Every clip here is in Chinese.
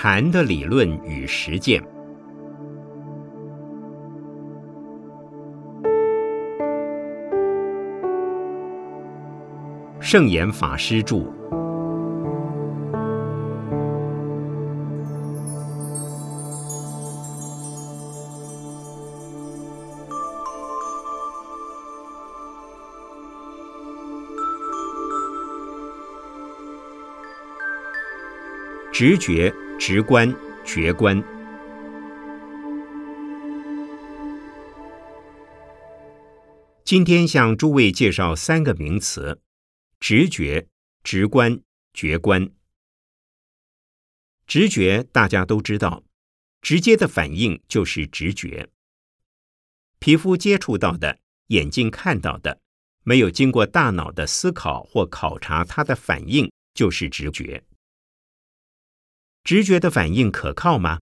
禅的理论与实践。圣严法师著。直觉、直观、觉观。今天向诸位介绍三个名词：直觉、直观、觉观。直觉大家都知道，直接的反应就是直觉。皮肤接触到的，眼睛看到的，没有经过大脑的思考或考察，它的反应就是直觉。直觉的反应可靠吗？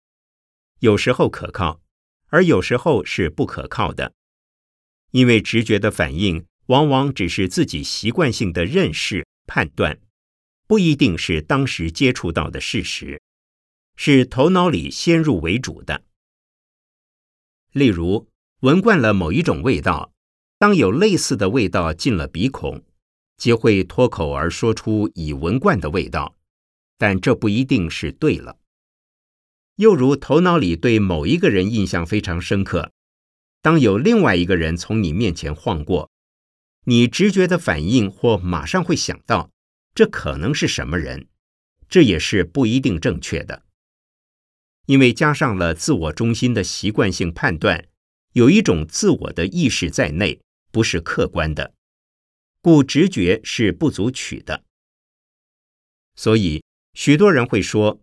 有时候可靠，而有时候是不可靠的。因为直觉的反应往往只是自己习惯性的认识判断，不一定是当时接触到的事实，是头脑里先入为主的。例如，闻惯了某一种味道，当有类似的味道进了鼻孔，即会脱口而说出已闻惯的味道。但这不一定是对了。又如头脑里对某一个人印象非常深刻，当有另外一个人从你面前晃过，你直觉的反应或马上会想到这可能是什么人，这也是不一定正确的，因为加上了自我中心的习惯性判断，有一种自我的意识在内，不是客观的，故直觉是不足取的。所以。许多人会说：“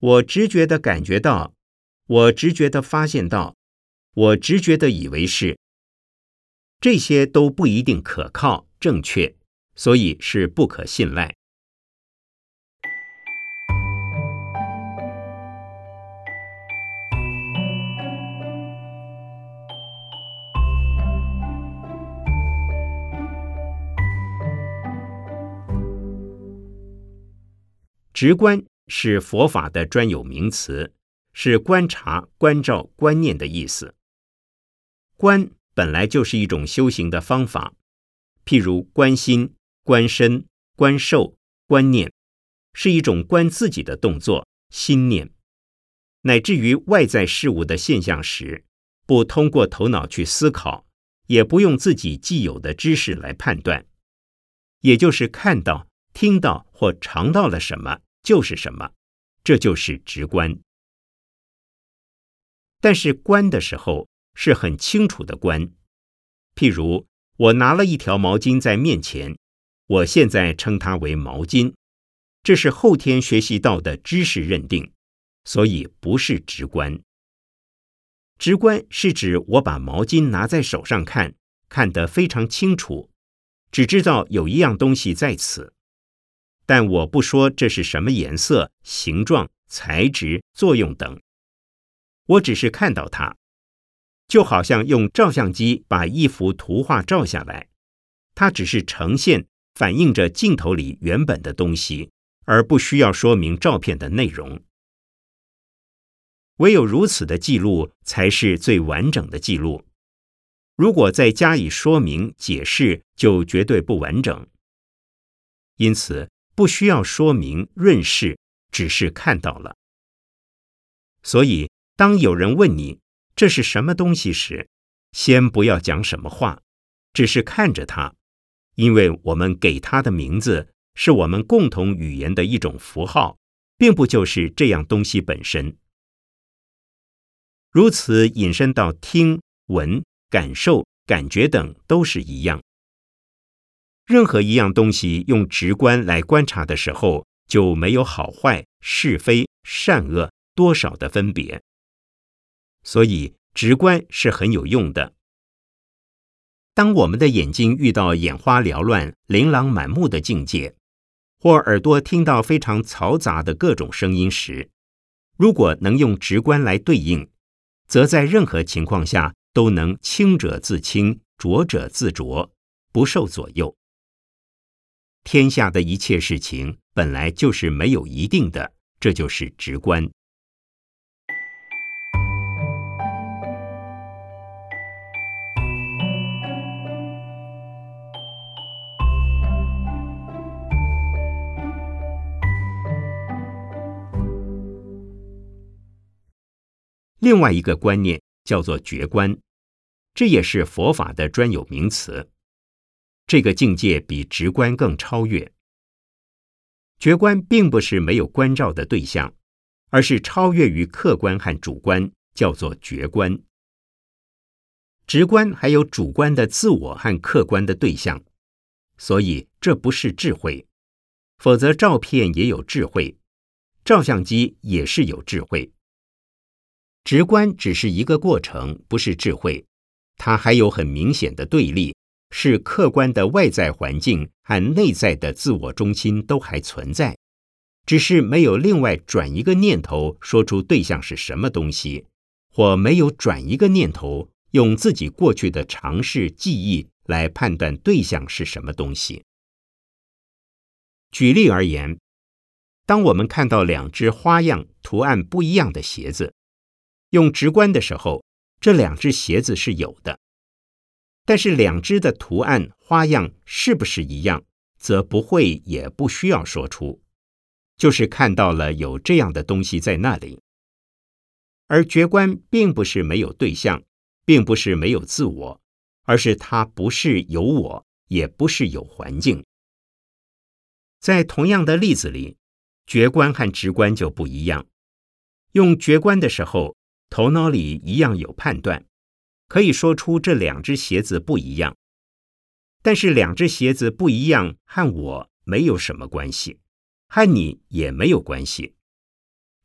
我直觉的感觉到，我直觉的发现到，我直觉的以为是。”这些都不一定可靠、正确，所以是不可信赖。直观是佛法的专有名词，是观察、关照、观念的意思。观本来就是一种修行的方法，譬如观心、观身、观受、观念，是一种观自己的动作、心念，乃至于外在事物的现象时，不通过头脑去思考，也不用自己既有的知识来判断，也就是看到、听到或尝到了什么。就是什么，这就是直观。但是观的时候是很清楚的观。譬如我拿了一条毛巾在面前，我现在称它为毛巾，这是后天学习到的知识认定，所以不是直观。直观是指我把毛巾拿在手上看，看得非常清楚，只知道有一样东西在此。但我不说这是什么颜色、形状、材质、作用等，我只是看到它，就好像用照相机把一幅图画照下来，它只是呈现、反映着镜头里原本的东西，而不需要说明照片的内容。唯有如此的记录才是最完整的记录，如果再加以说明解释，就绝对不完整。因此。不需要说明润饰，只是看到了。所以，当有人问你这是什么东西时，先不要讲什么话，只是看着它，因为我们给它的名字是我们共同语言的一种符号，并不就是这样东西本身。如此引申到听、闻、感受、感觉等，都是一样。任何一样东西用直观来观察的时候，就没有好坏、是非、善恶多少的分别。所以，直观是很有用的。当我们的眼睛遇到眼花缭乱、琳琅满目的境界，或耳朵听到非常嘈杂的各种声音时，如果能用直观来对应，则在任何情况下都能清者自清，浊者自浊，不受左右。天下的一切事情本来就是没有一定的这就是直观。另外一个观念叫做觉观这也是佛法的专有名词。这个境界比直观更超越。觉观并不是没有关照的对象，而是超越于客观和主观，叫做觉观。直观还有主观的自我和客观的对象，所以这不是智慧。否则，照片也有智慧，照相机也是有智慧。直观只是一个过程，不是智慧。它还有很明显的对立，是客观的外在环境和内在的自我中心都还存在，只是没有另外转一个念头说出对象是什么东西，或没有转一个念头用自己过去的尝试记忆来判断对象是什么东西。举例而言，当我们看到两只花样图案不一样的鞋子。用直观的时候，这两只鞋子是有的，但是两只的图案花样是不是一样，则不会也不需要说出，就是看到了有这样的东西在那里。而觉观并不是没有对象，并不是没有自我，而是它不是有我，也不是有环境。在同样的例子里，觉观和直观就不一样。用觉观的时候。头脑里一样有判断，可以说出这两只鞋子不一样。但是两只鞋子不一样和我没有什么关系，和你也没有关系。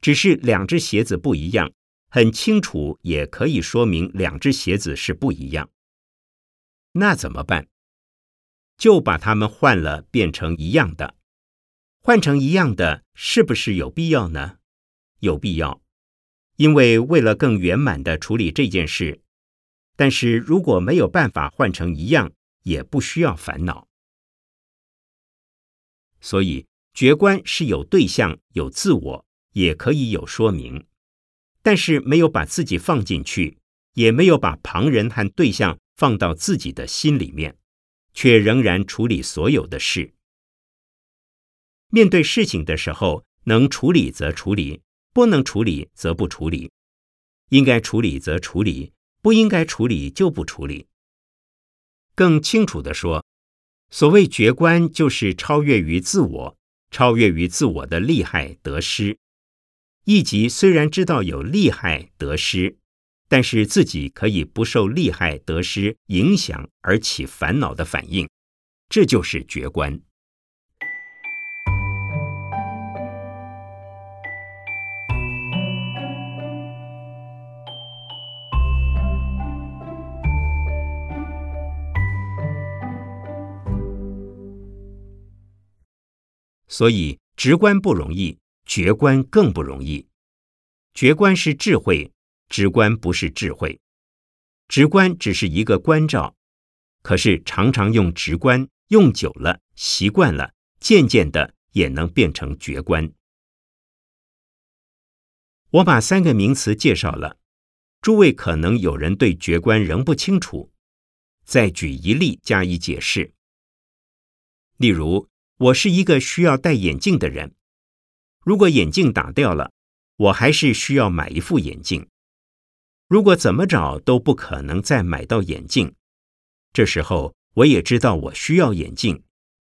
只是两只鞋子不一样，很清楚，也可以说明两只鞋子是不一样。那怎么办？就把它们换了，变成一样的。换成一样的，是不是有必要呢？有必要。因为为了更圆满的处理这件事，但是如果没有办法换成一样，也不需要烦恼。所以觉观是有对象、有自我，也可以有说明，但是没有把自己放进去，也没有把旁人和对象放到自己的心里面，却仍然处理所有的事。面对事情的时候，能处理则处理。不能处理则不处理，应该处理则处理，不应该处理就不处理。更清楚的说，所谓觉观，就是超越于自我，超越于自我的利害得失。一即虽然知道有利害得失，但是自己可以不受利害得失影响而起烦恼的反应，这就是觉观。所以，直观不容易，觉观更不容易。觉观是智慧，直观不是智慧。直观只是一个关照，可是常常用直观，用久了，习惯了，渐渐的也能变成觉观。我把三个名词介绍了，诸位可能有人对觉观仍不清楚，再举一例加以解释。例如。我是一个需要戴眼镜的人，如果眼镜打掉了，我还是需要买一副眼镜。如果怎么找都不可能再买到眼镜，这时候我也知道我需要眼镜，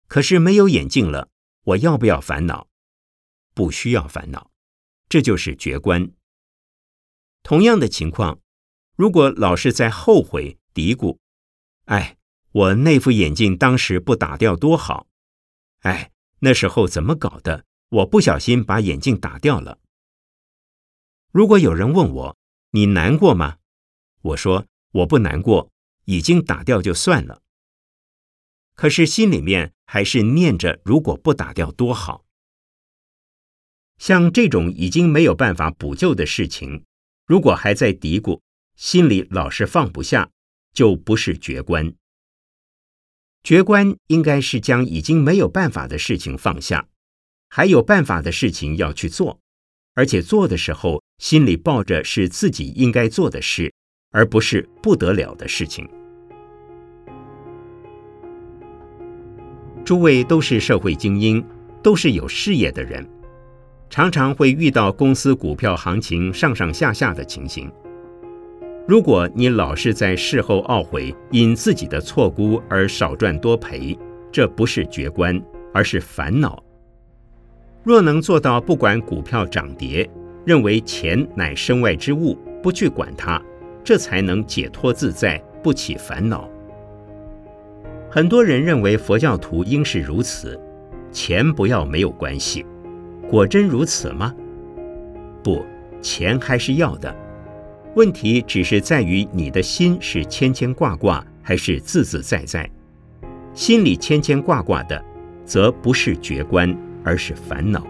可是没有眼镜了，我要不要烦恼？不需要烦恼，这就是觉观。同样的情况，如果老是在后悔嘀咕，哎，我那副眼镜当时不打掉多好。哎，那时候怎么搞的？我不小心把眼镜打掉了。如果有人问我，你难过吗？我说我不难过，已经打掉就算了。可是心里面还是念着，如果不打掉多好。像这种已经没有办法补救的事情，如果还在嘀咕，心里老是放不下，就不是觉观。绝观应该是将已经没有办法的事情放下，还有办法的事情要去做，而且做的时候心里抱着是自己应该做的事，而不是不得了的事情。诸位都是社会精英，都是有事业的人，常常会遇到公司股票行情上上下下的情形。如果你老是在事后懊悔，因自己的错估而少赚多赔，这不是绝关，而是烦恼。若能做到不管股票涨跌，认为钱乃身外之物，不去管它，这才能解脱自在，不起烦恼。很多人认为佛教徒应是如此，钱不要没有关系，果真如此吗？不，钱还是要的。问题只是在于你的心是牵牵挂挂，还是自自在在。心里牵牵挂挂的，则不是绝关，而是烦恼。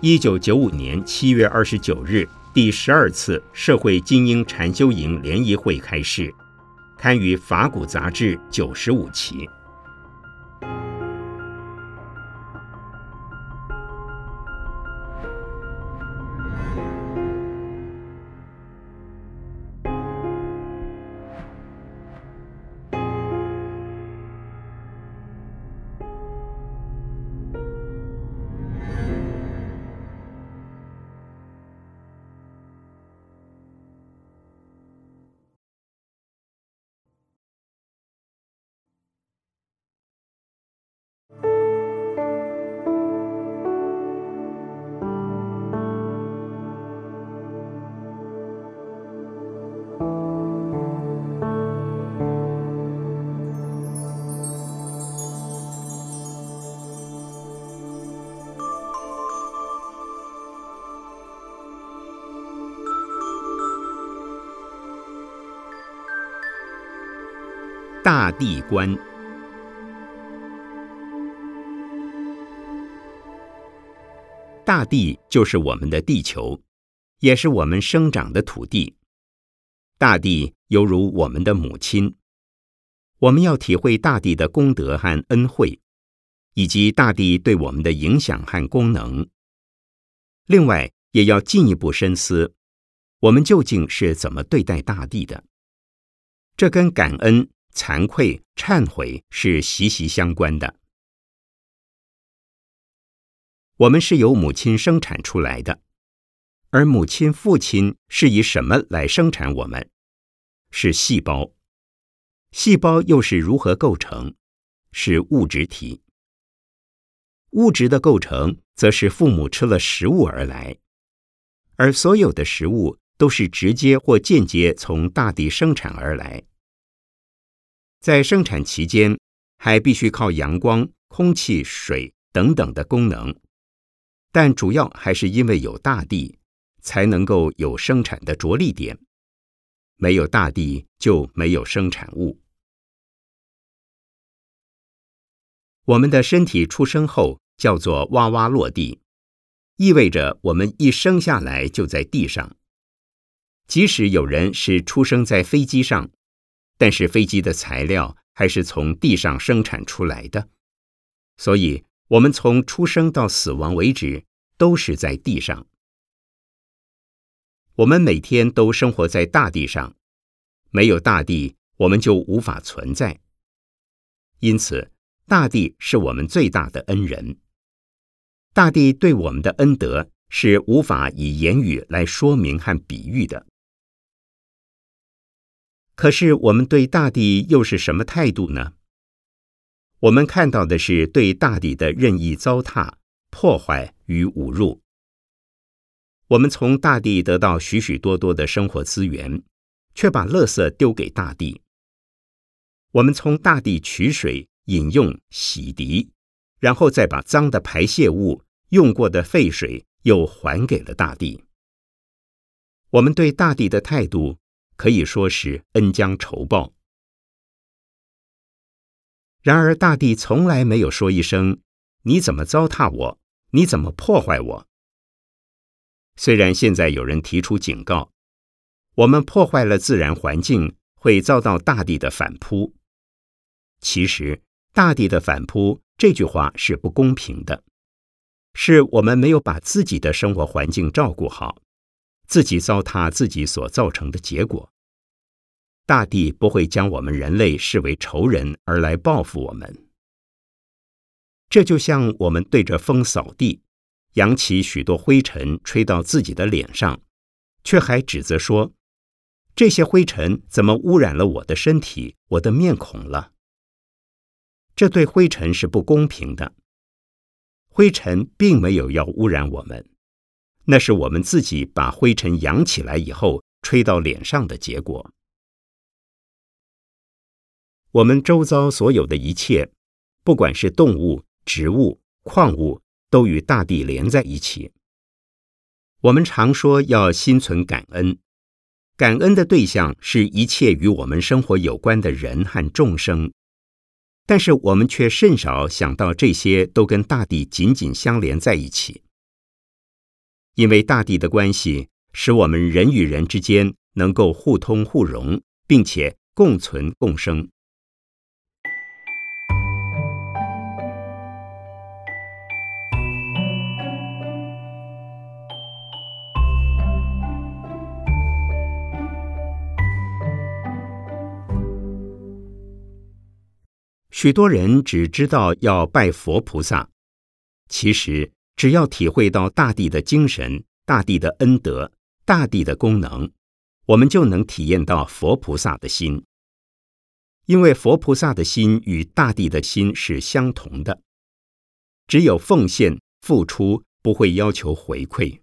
一九九五年七月二十九日，第十二次社会精英禅修营联谊会开始，刊于《法古》杂志九十五期。大地观，大地就是我们的地球，也是我们生长的土地。大地犹如我们的母亲，我们要体会大地的功德和恩惠，以及大地对我们的影响和功能。另外，也要进一步深思，我们究竟是怎么对待大地的？这跟感恩。惭愧、忏悔是息息相关的。我们是由母亲生产出来的，而母亲、父亲是以什么来生产我们？是细胞。细胞又是如何构成？是物质体。物质的构成，则是父母吃了食物而来，而所有的食物都是直接或间接从大地生产而来。在生产期间，还必须靠阳光、空气、水等等的功能，但主要还是因为有大地，才能够有生产的着力点。没有大地，就没有生产物。我们的身体出生后叫做哇哇落地，意味着我们一生下来就在地上。即使有人是出生在飞机上。但是飞机的材料还是从地上生产出来的，所以我们从出生到死亡为止都是在地上。我们每天都生活在大地上，没有大地，我们就无法存在。因此，大地是我们最大的恩人。大地对我们的恩德是无法以言语来说明和比喻的。可是我们对大地又是什么态度呢？我们看到的是对大地的任意糟蹋、破坏与侮辱。我们从大地得到许许多多的生活资源，却把垃圾丢给大地。我们从大地取水、饮用、洗涤，然后再把脏的排泄物、用过的废水又还给了大地。我们对大地的态度。可以说是恩将仇报。然而，大地从来没有说一声：“你怎么糟蹋我？你怎么破坏我？”虽然现在有人提出警告，我们破坏了自然环境，会遭到大地的反扑。其实，大地的反扑这句话是不公平的，是我们没有把自己的生活环境照顾好。自己糟蹋自己所造成的结果。大地不会将我们人类视为仇人而来报复我们。这就像我们对着风扫地，扬起许多灰尘吹到自己的脸上，却还指责说：“这些灰尘怎么污染了我的身体、我的面孔了？”这对灰尘是不公平的。灰尘并没有要污染我们，那是我们自己把灰尘扬起来以后吹到脸上的结果。我们周遭所有的一切，不管是动物、植物、矿物，都与大地连在一起。我们常说要心存感恩，感恩的对象是一切与我们生活有关的人和众生，但是我们却甚少想到这些都跟大地紧紧相连在一起。因为大地的关系，使我们人与人之间能够互通互融，并且共存共生。许多人只知道要拜佛菩萨，其实只要体会到大地的精神、大地的恩德、大地的功能，我们就能体验到佛菩萨的心。因为佛菩萨的心与大地的心是相同的，只有奉献、付出，不会要求回馈。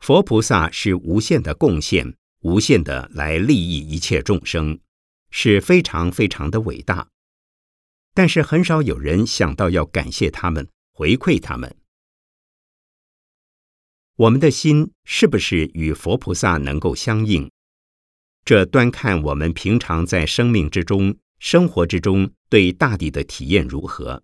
佛菩萨是无限的贡献，无限的来利益一切众生，是非常非常的伟大。但是很少有人想到要感谢他们，回馈他们。我们的心是不是与佛菩萨能够相应？这端看我们平常在生命之中、生活之中对大地的体验如何。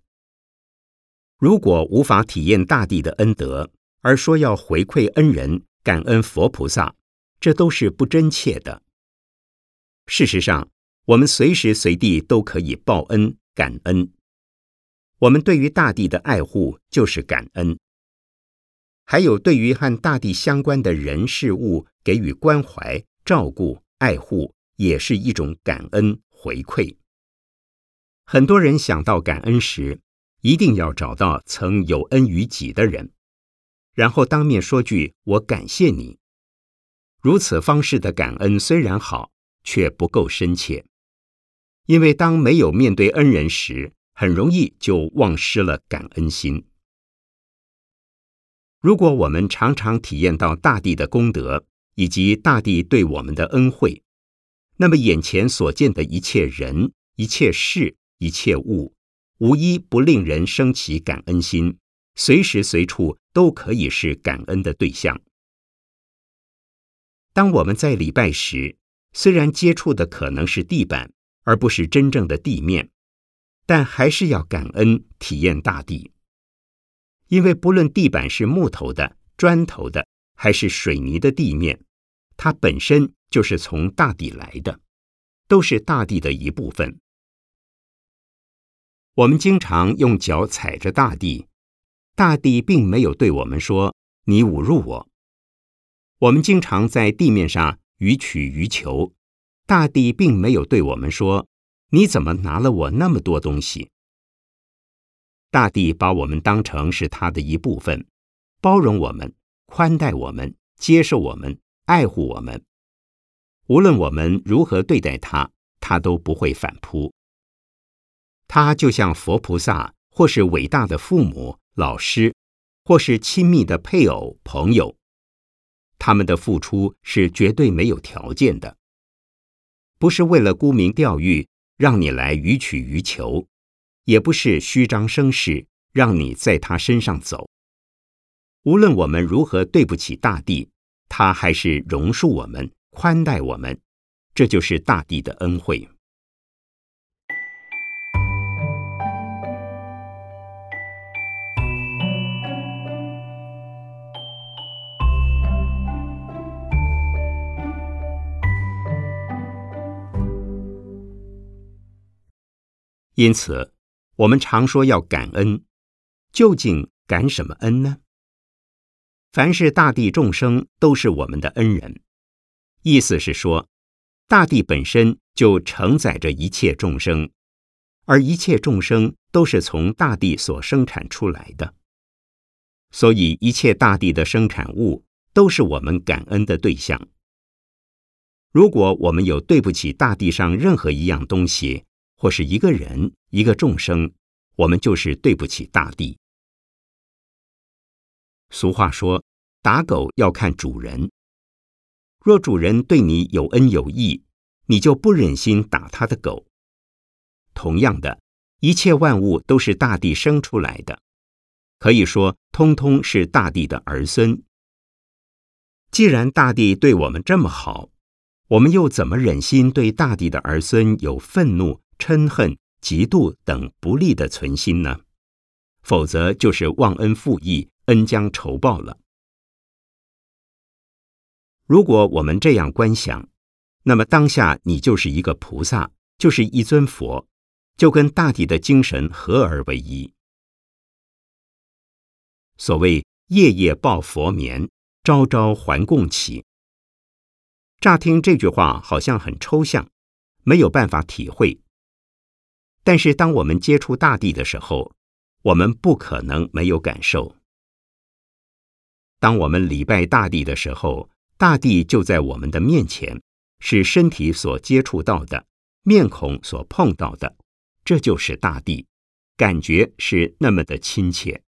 如果无法体验大地的恩德，而说要回馈恩人、感恩佛菩萨，这都是不真切的。事实上，我们随时随地都可以报恩。感恩，我们对于大地的爱护就是感恩；还有对于和大地相关的人事物给予关怀、照顾、爱护，也是一种感恩回馈。很多人想到感恩时，一定要找到曾有恩于己的人，然后当面说句“我感谢你”。如此方式的感恩虽然好，却不够深切。因为当没有面对恩人时，很容易就忘失了感恩心。如果我们常常体验到大地的功德以及大地对我们的恩惠，那么眼前所见的一切人、一切事、一切物，无一不令人生起感恩心，随时随处都可以是感恩的对象。当我们在礼拜时，虽然接触的可能是地板。而不是真正的地面，但还是要感恩体验大地，因为不论地板是木头的、砖头的，还是水泥的地面，它本身就是从大地来的，都是大地的一部分。我们经常用脚踩着大地，大地并没有对我们说“你侮辱我”。我们经常在地面上予取予求。大地并没有对我们说：“你怎么拿了我那么多东西？”大地把我们当成是他的一部分，包容我们，宽待我们，接受我们，爱护我们。无论我们如何对待他，他都不会反扑。他就像佛菩萨，或是伟大的父母、老师，或是亲密的配偶、朋友，他们的付出是绝对没有条件的。不是为了沽名钓誉，让你来予取予求，也不是虚张声势，让你在他身上走。无论我们如何对不起大地，他还是容恕我们，宽待我们，这就是大地的恩惠。因此，我们常说要感恩。究竟感什么恩呢？凡是大地众生都是我们的恩人，意思是说，大地本身就承载着一切众生，而一切众生都是从大地所生产出来的，所以一切大地的生产物都是我们感恩的对象。如果我们有对不起大地上任何一样东西，或是一个人、一个众生，我们就是对不起大地。俗话说：“打狗要看主人。”若主人对你有恩有义，你就不忍心打他的狗。同样的，一切万物都是大地生出来的，可以说，通通是大地的儿孙。既然大地对我们这么好，我们又怎么忍心对大地的儿孙有愤怒、嗔恨、嫉妒等不利的存心呢？否则就是忘恩负义。恩将仇报了。如果我们这样观想，那么当下你就是一个菩萨，就是一尊佛，就跟大地的精神合而为一。所谓夜夜抱佛眠，朝朝还供起。乍听这句话好像很抽象，没有办法体会。但是当我们接触大地的时候，我们不可能没有感受。当我们礼拜大地的时候，大地就在我们的面前，是身体所接触到的，面孔所碰到的，这就是大地，感觉是那么的亲切。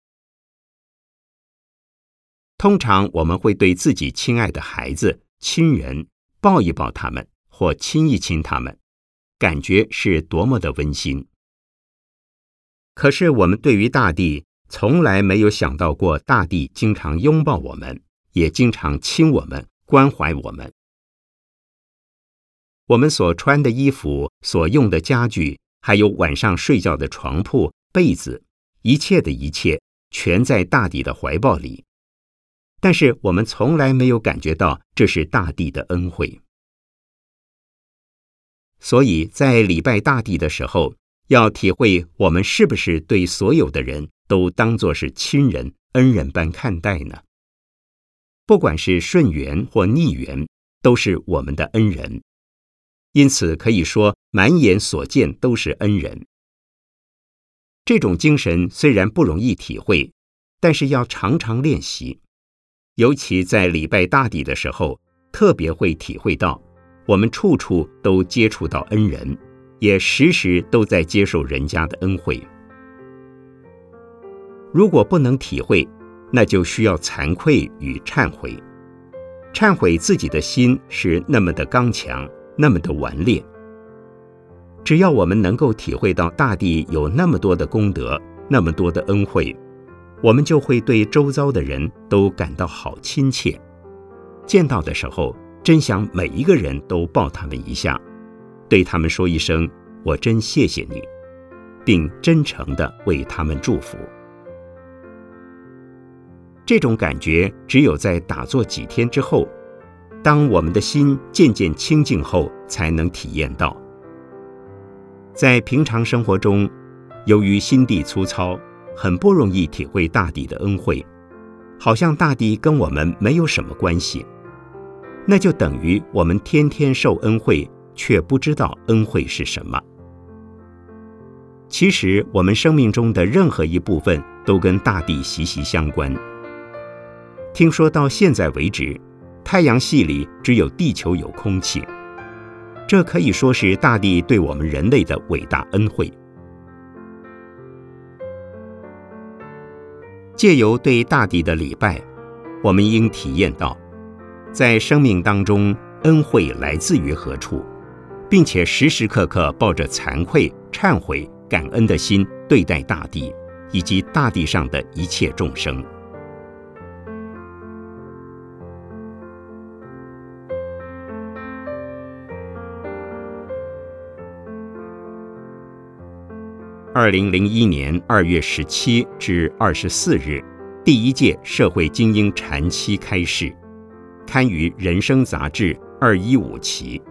通常我们会对自己亲爱的孩子、亲人抱一抱他们，或亲一亲他们，感觉是多么的温馨。可是我们对于大地，从来没有想到过，大地经常拥抱我们，也经常亲我们、关怀我们。我们所穿的衣服、所用的家具，还有晚上睡觉的床铺、被子，一切的一切，全在大地的怀抱里。但是我们从来没有感觉到这是大地的恩惠。所以在礼拜大地的时候，要体会我们是不是对所有的人。都当作是亲人、恩人般看待呢。不管是顺缘或逆缘，都是我们的恩人。因此可以说，满眼所见都是恩人。这种精神虽然不容易体会，但是要常常练习。尤其在礼拜大底的时候，特别会体会到，我们处处都接触到恩人，也时时都在接受人家的恩惠。如果不能体会，那就需要惭愧与忏悔。忏悔自己的心是那么的刚强，那么的顽劣。只要我们能够体会到大地有那么多的功德，那么多的恩惠，我们就会对周遭的人都感到好亲切。见到的时候，真想每一个人都抱他们一下，对他们说一声“我真谢谢你”，并真诚地为他们祝福。这种感觉只有在打坐几天之后，当我们的心渐渐清净后，才能体验到。在平常生活中，由于心地粗糙，很不容易体会大地的恩惠，好像大地跟我们没有什么关系。那就等于我们天天受恩惠，却不知道恩惠是什么。其实，我们生命中的任何一部分都跟大地息息相关。听说到现在为止，太阳系里只有地球有空气，这可以说是大地对我们人类的伟大恩惠。借由对大地的礼拜，我们应体验到，在生命当中恩惠来自于何处，并且时时刻刻抱着惭愧、忏悔、感恩的心对待大地以及大地上的一切众生。二零零一年二月十七至二十四日，第一届社会精英禅期开始，刊于《人生》杂志二一五期。